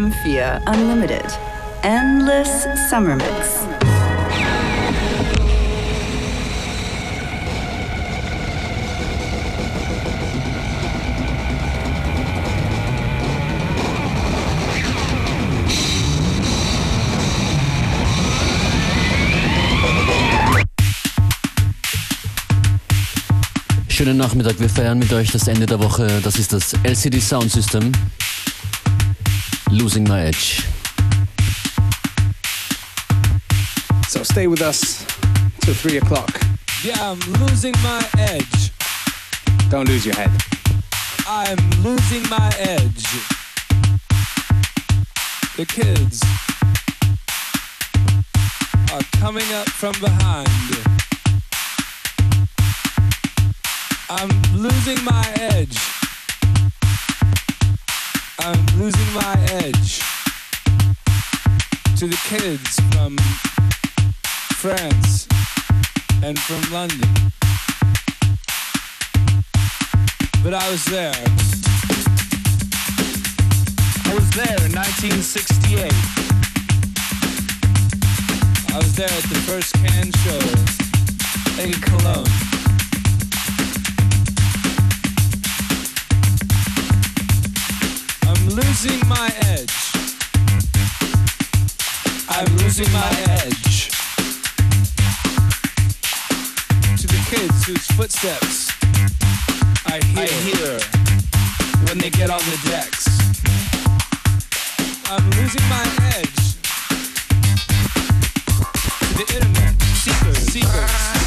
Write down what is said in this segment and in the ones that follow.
FM4 Unlimited. Endless Summer Mix. Schönen Nachmittag, wir feiern mit euch das Ende der Woche. Das ist das LCD Sound System. Losing My Edge. So stay with us till 3 o'clock. Yeah, I'm losing my edge. Don't lose your head. I'm losing my edge. The kids are coming up from behind. I'm losing my edge. I'm losing my edge to the kids from France and from London. But I was there. I was there in 1968. I was there at the first Can show in Cologne. Losing my edge. I'm losing my edge to the kids whose footsteps I hear, I hear when they get on the decks. I'm losing my edge to the internet seekers, seekers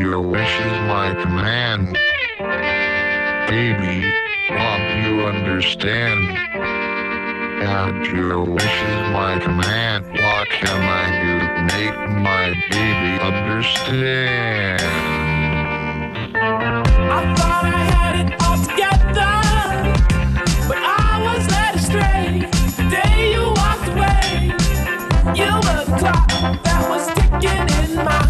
Your wish is my command. Baby, won't you understand? And your wish is my command. What can I do to make my baby understand? I thought I had it all together, but I was led astray. The day you walked away, you were the clock that was ticking in my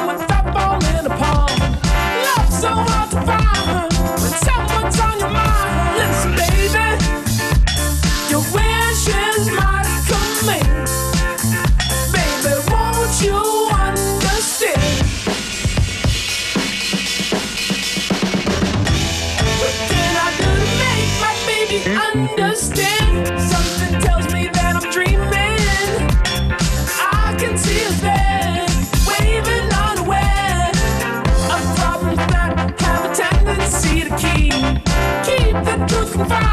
Bye.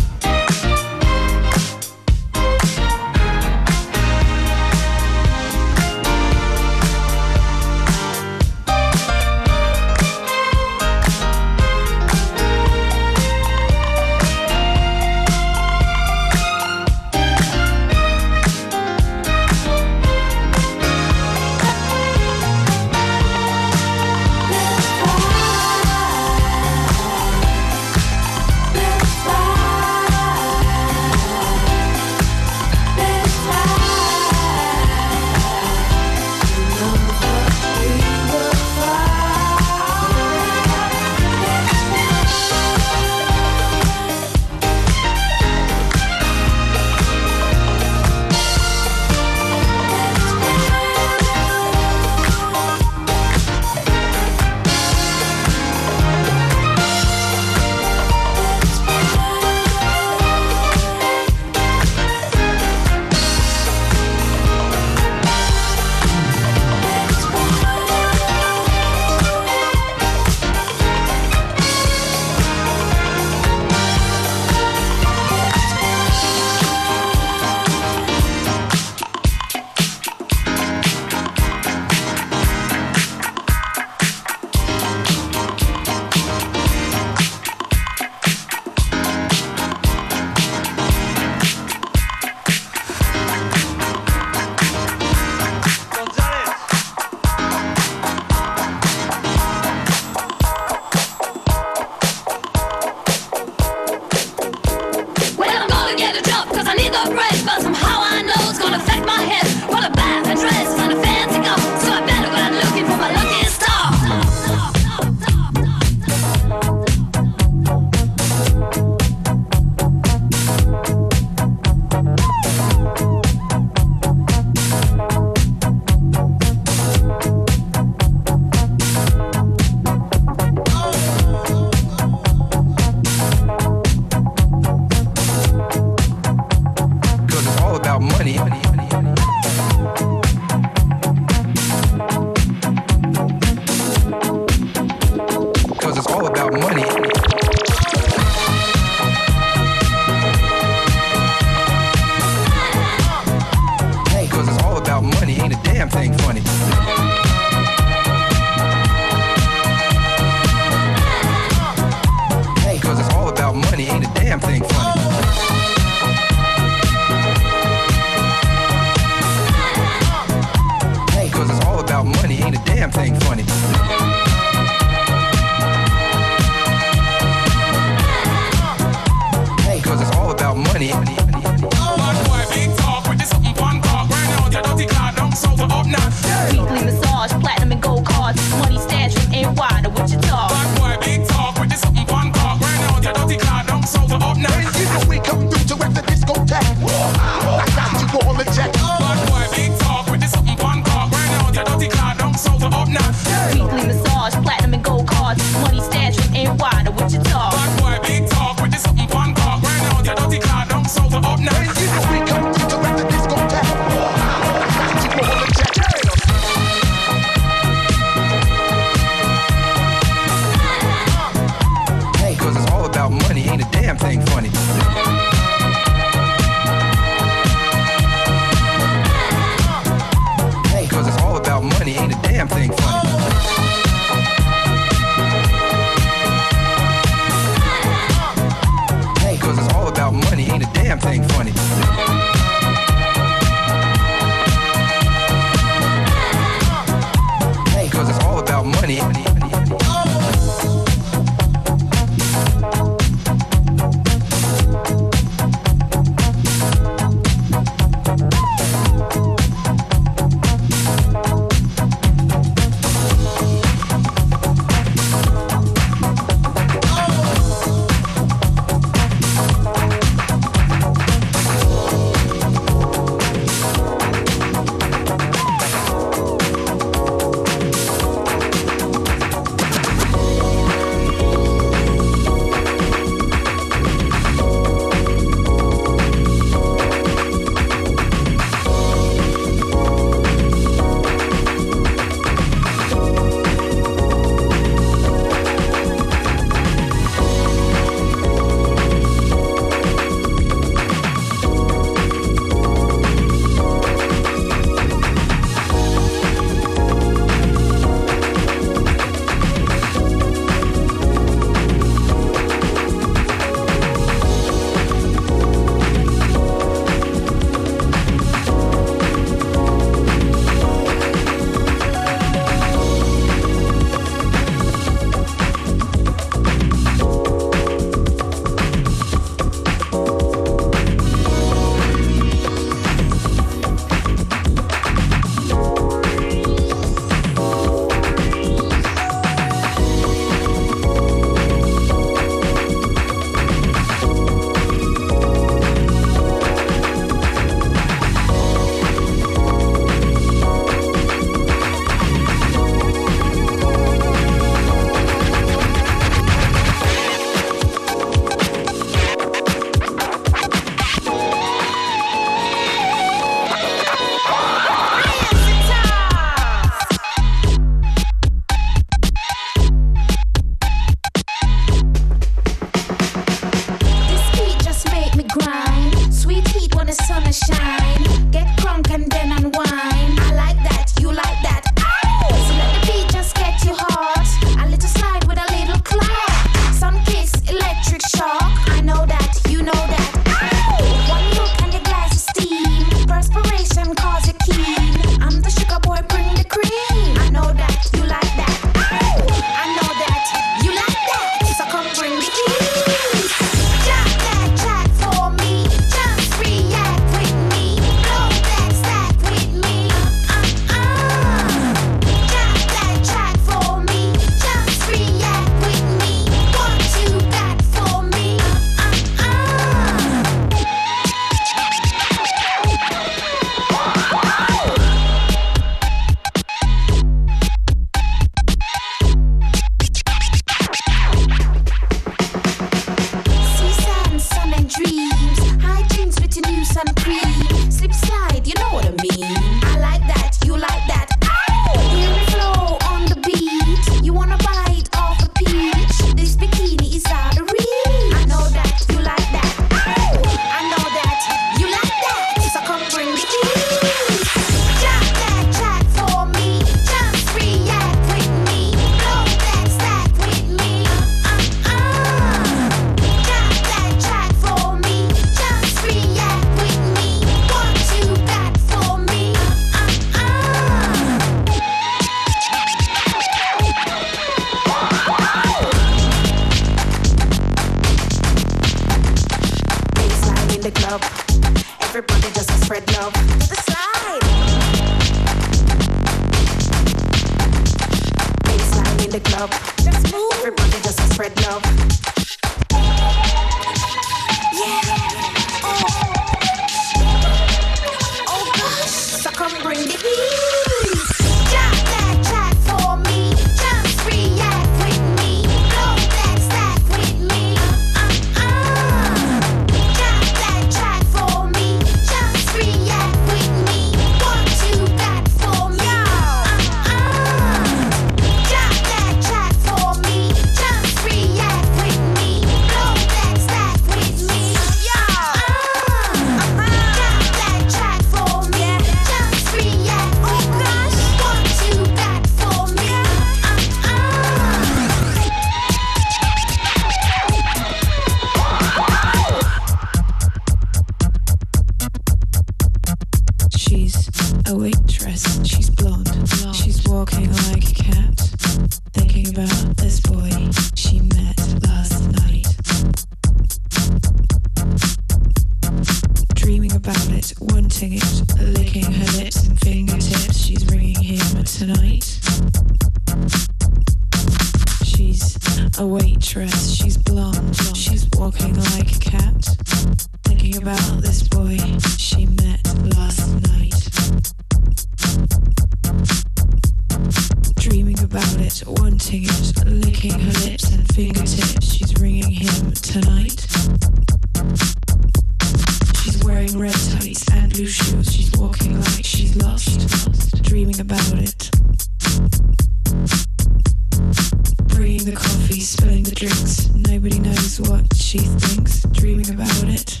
spilling the drinks. Nobody knows what she thinks, dreaming about it.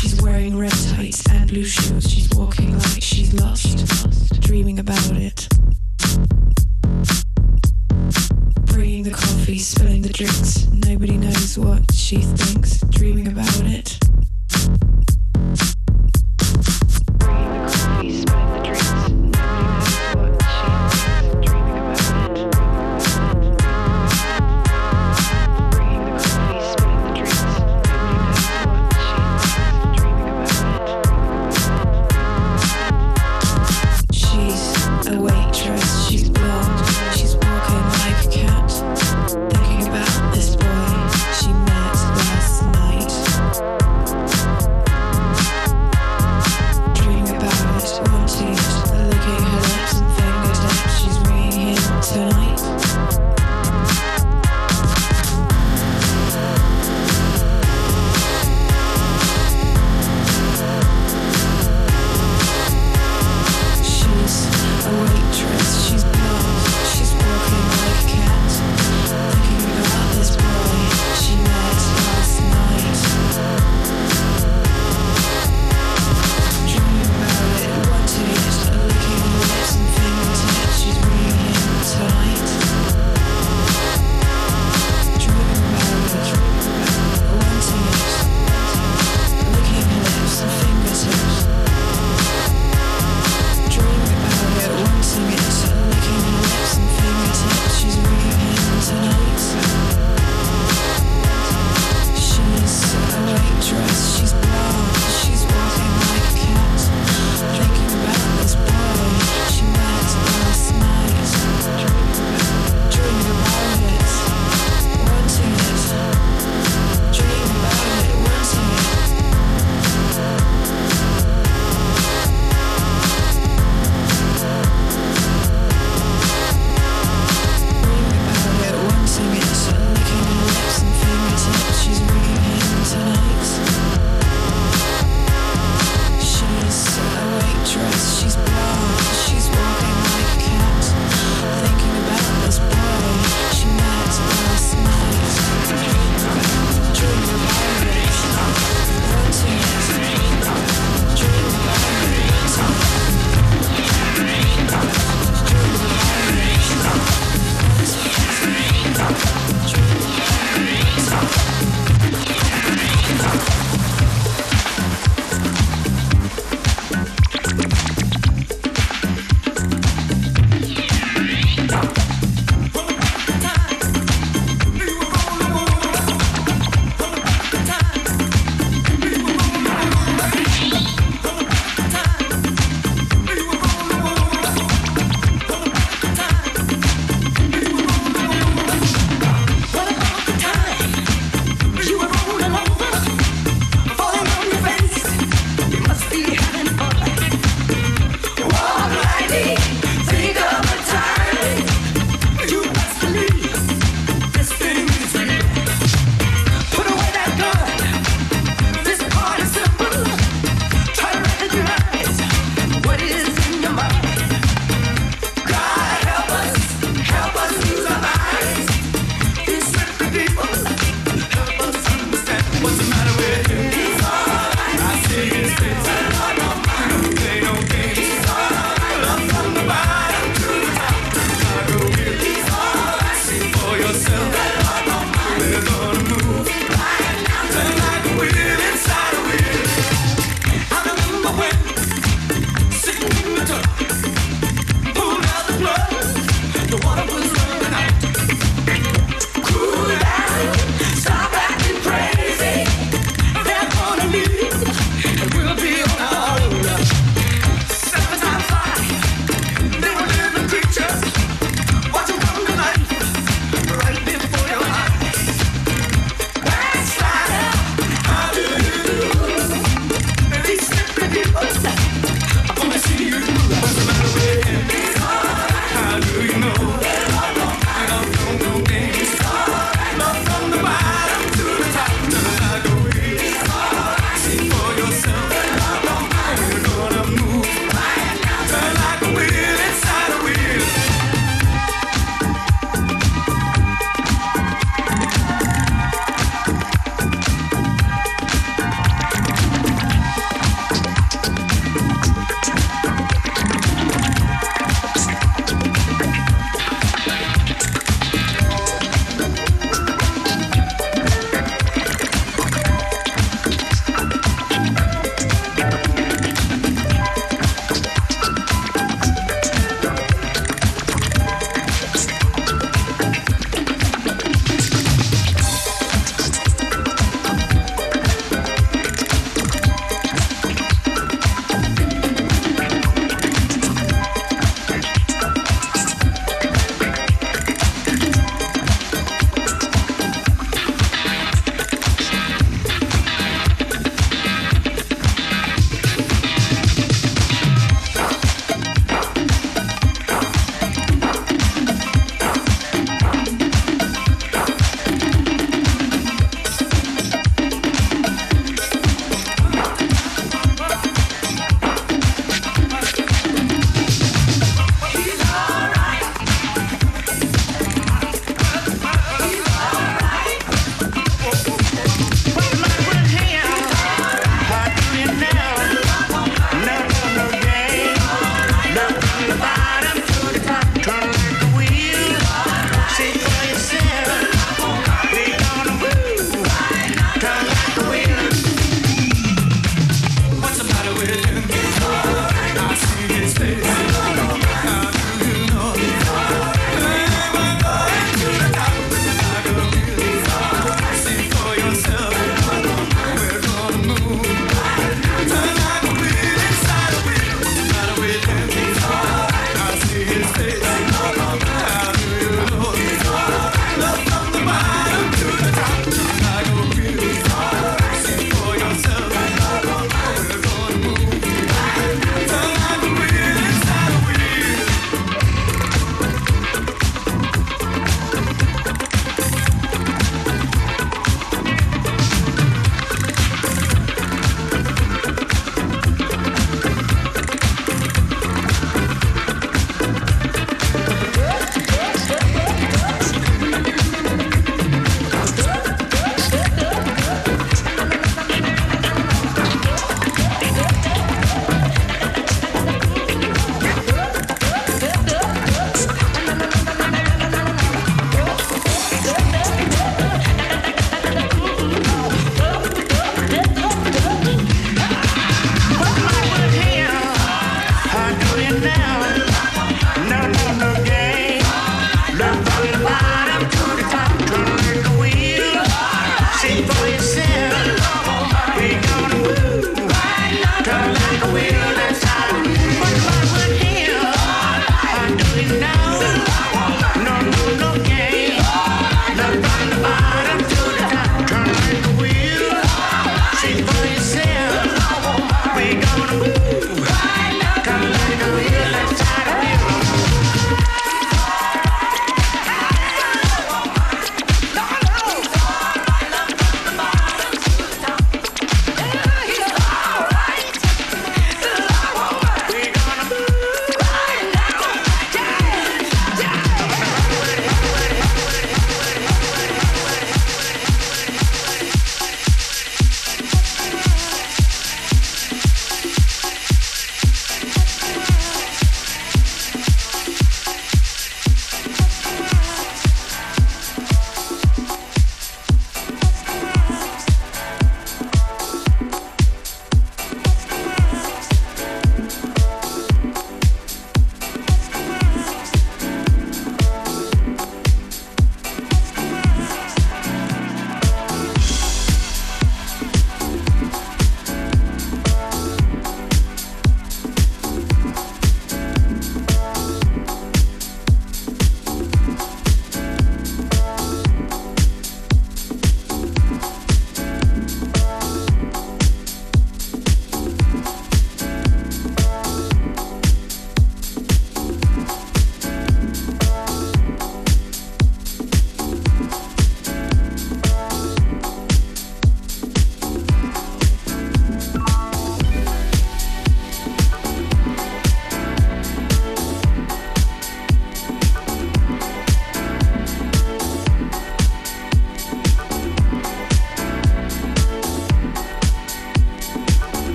She's wearing red tights and blue shoes. She's walking like she's lost, dreaming about it. Bringing the coffee, spilling the drinks. Nobody knows what she thinks, dreaming about it.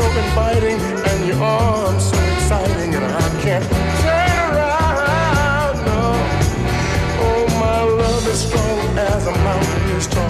so inviting, and your arms so exciting, and I can't turn around. No, oh my love is strong as a mountain is strong.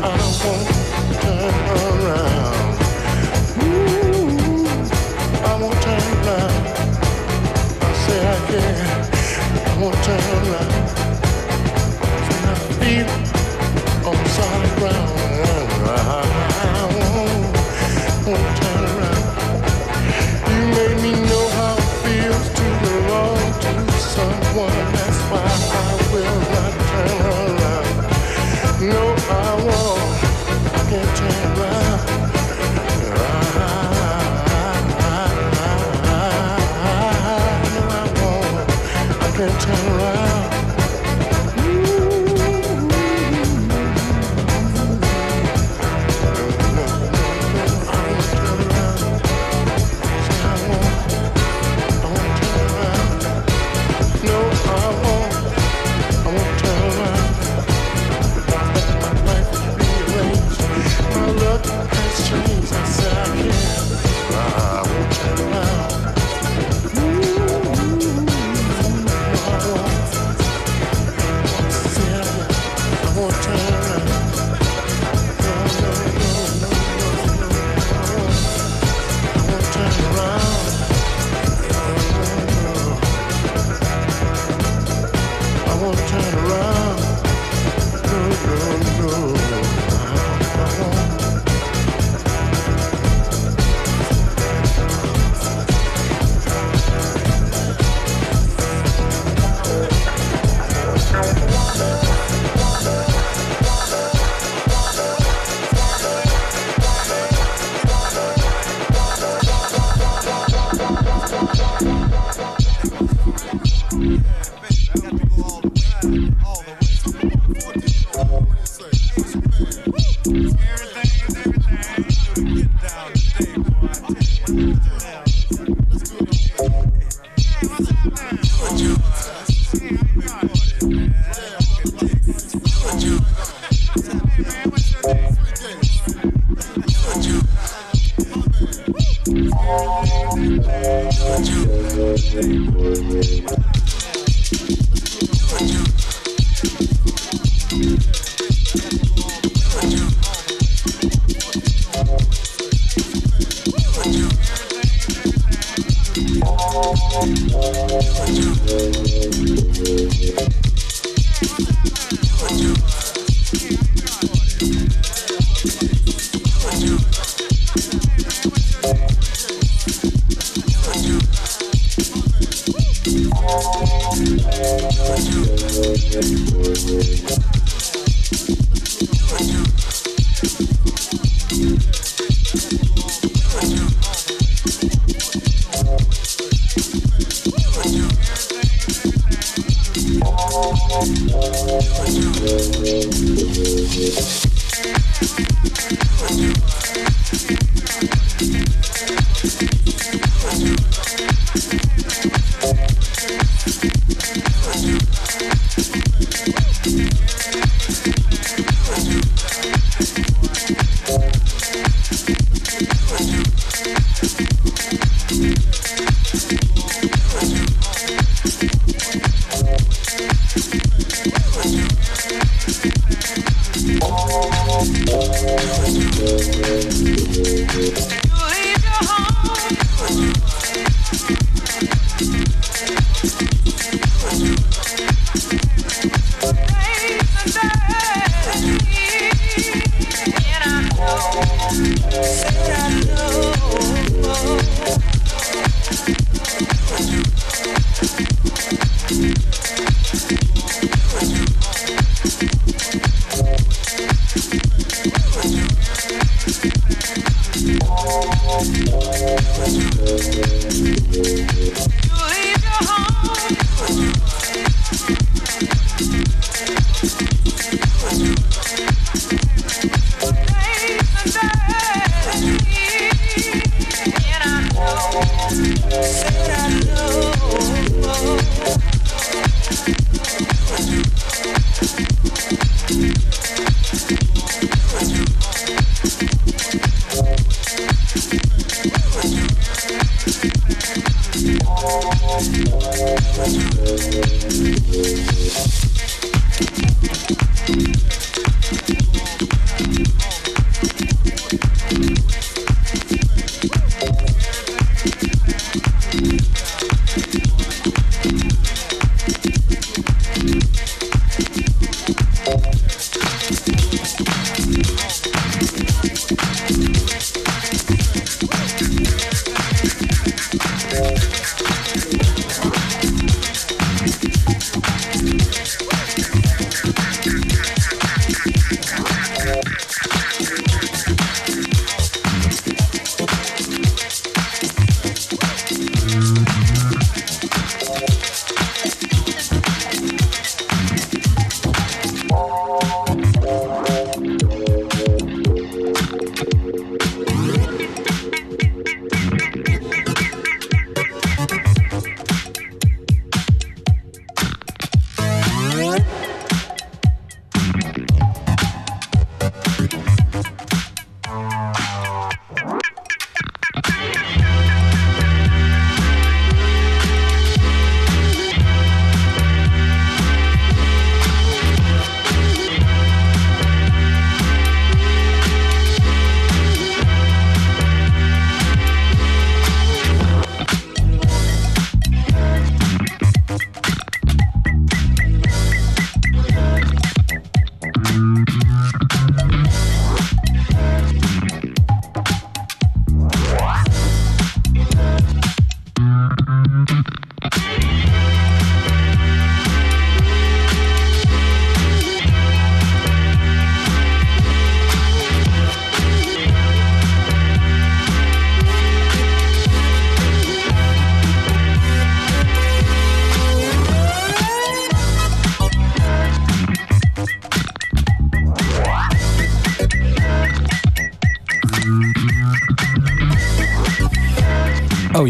I want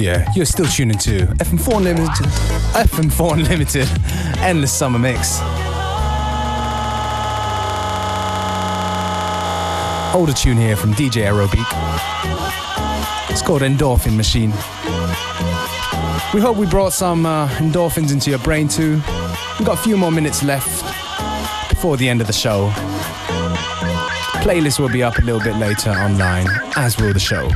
Yeah, you're still tuning to FM4 Unlimited, FM4 Unlimited, Endless Summer Mix. Older tune here from DJ Aerobeat. It's called Endorphin Machine. We hope we brought some uh, endorphins into your brain too. We've got a few more minutes left before the end of the show. Playlist will be up a little bit later online, as will the show.